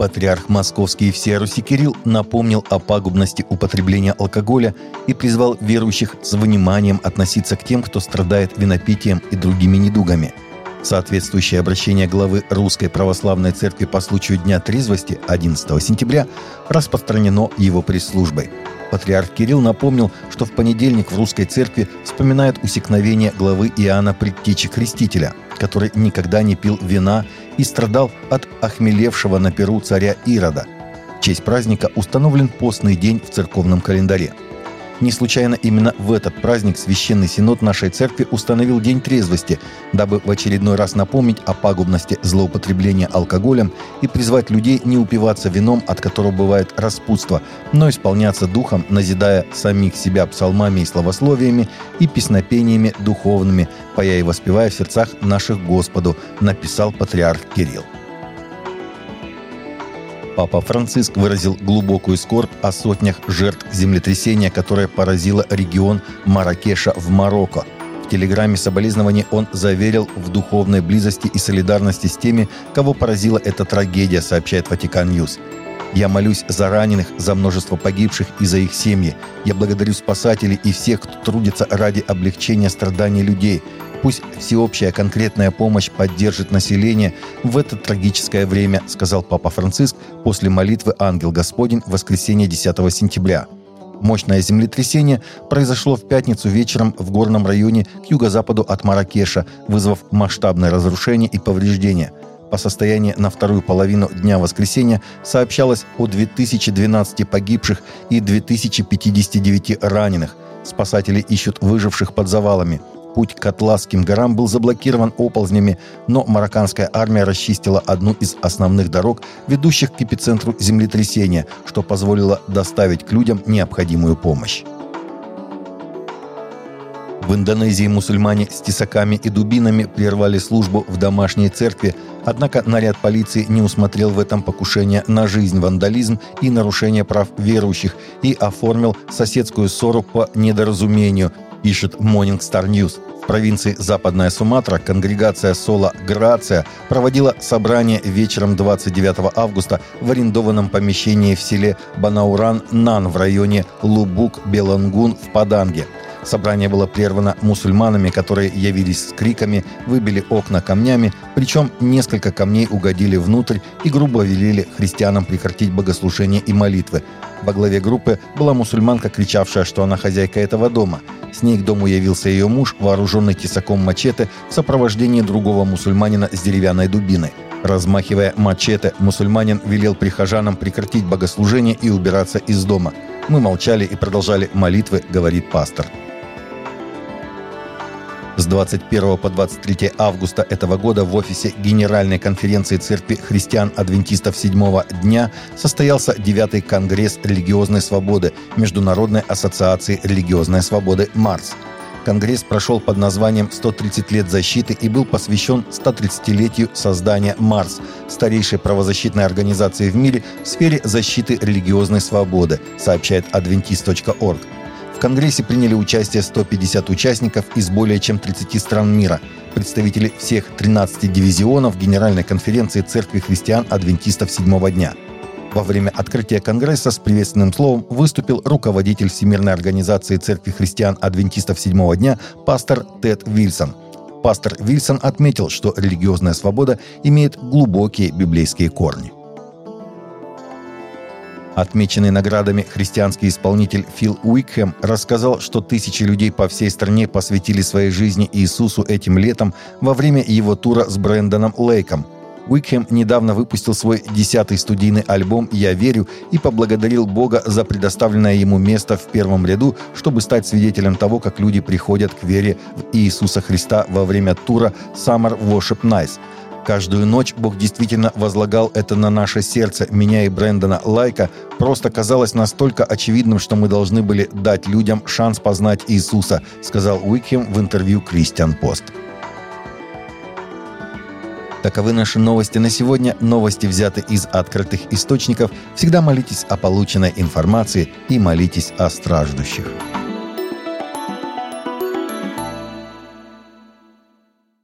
Патриарх Московский и Руси Кирилл напомнил о пагубности употребления алкоголя и призвал верующих с вниманием относиться к тем, кто страдает винопитием и другими недугами. Соответствующее обращение главы Русской Православной Церкви по случаю Дня трезвости 11 сентября распространено его пресс-службой. Патриарх Кирилл напомнил, что в понедельник в Русской Церкви вспоминают усекновение главы Иоанна Предтечи Крестителя, который никогда не пил вина и страдал от охмелевшего на перу царя Ирода. В честь праздника установлен постный день в церковном календаре – не случайно именно в этот праздник Священный Синод нашей Церкви установил День трезвости, дабы в очередной раз напомнить о пагубности злоупотребления алкоголем и призвать людей не упиваться вином, от которого бывает распутство, но исполняться духом, назидая самих себя псалмами и словословиями и песнопениями духовными, поя и воспевая в сердцах наших Господу, написал патриарх Кирилл. Папа Франциск выразил глубокую скорбь о сотнях жертв землетрясения, которое поразило регион Маракеша в Марокко. В телеграмме соболезнований он заверил в духовной близости и солидарности с теми, кого поразила эта трагедия, сообщает Vatican News. Я молюсь за раненых, за множество погибших и за их семьи. Я благодарю спасателей и всех, кто трудится ради облегчения страданий людей. Пусть всеобщая конкретная помощь поддержит население в это трагическое время, сказал Папа Франциск после молитвы «Ангел Господень» в воскресенье 10 сентября. Мощное землетрясение произошло в пятницу вечером в горном районе к юго-западу от Маракеша, вызвав масштабное разрушение и повреждения. По состоянию на вторую половину дня воскресенья сообщалось о 2012 погибших и 2059 раненых. Спасатели ищут выживших под завалами. Путь к Атласским горам был заблокирован оползнями, но марокканская армия расчистила одну из основных дорог, ведущих к эпицентру землетрясения, что позволило доставить к людям необходимую помощь. В Индонезии мусульмане с тесаками и дубинами прервали службу в домашней церкви, однако наряд полиции не усмотрел в этом покушение на жизнь, вандализм и нарушение прав верующих и оформил соседскую ссору по недоразумению, пишет Morning Star News. В провинции Западная Суматра конгрегация Сола Грация проводила собрание вечером 29 августа в арендованном помещении в селе Банауран-Нан в районе Лубук-Белангун в Паданге – Собрание было прервано мусульманами, которые явились с криками, выбили окна камнями, причем несколько камней угодили внутрь и грубо велели христианам прекратить богослужение и молитвы. Во главе группы была мусульманка, кричавшая, что она хозяйка этого дома. С ней к дому явился ее муж, вооруженный тесаком мачете, в сопровождении другого мусульманина с деревянной дубиной. Размахивая мачете, мусульманин велел прихожанам прекратить богослужение и убираться из дома. Мы молчали и продолжали молитвы, говорит пастор. С 21 по 23 августа этого года в офисе Генеральной конференции Церкви христиан-адвентистов седьмого дня состоялся 9 Конгресс религиозной свободы Международной ассоциации религиозной свободы «Марс». Конгресс прошел под названием «130 лет защиты» и был посвящен 130-летию создания «Марс», старейшей правозащитной организации в мире в сфере защиты религиозной свободы, сообщает adventist.org. Конгрессе приняли участие 150 участников из более чем 30 стран мира, представители всех 13 дивизионов Генеральной конференции Церкви христиан-адвентистов седьмого дня. Во время открытия Конгресса с приветственным словом выступил руководитель Всемирной организации Церкви христиан-адвентистов седьмого дня пастор Тед Вильсон. Пастор Вильсон отметил, что религиозная свобода имеет глубокие библейские корни. Отмеченный наградами христианский исполнитель Фил Уикхэм рассказал, что тысячи людей по всей стране посвятили своей жизни Иисусу этим летом во время его тура с Брэндоном Лейком. Уикхэм недавно выпустил свой десятый студийный альбом «Я верю» и поблагодарил Бога за предоставленное ему место в первом ряду, чтобы стать свидетелем того, как люди приходят к вере в Иисуса Христа во время тура «Summer Worship Nights», Каждую ночь Бог действительно возлагал это на наше сердце. Меня и Брэндона Лайка просто казалось настолько очевидным, что мы должны были дать людям шанс познать Иисуса, сказал Уикхем в интервью Кристиан Пост. Таковы наши новости на сегодня. Новости взяты из открытых источников. Всегда молитесь о полученной информации и молитесь о страждущих.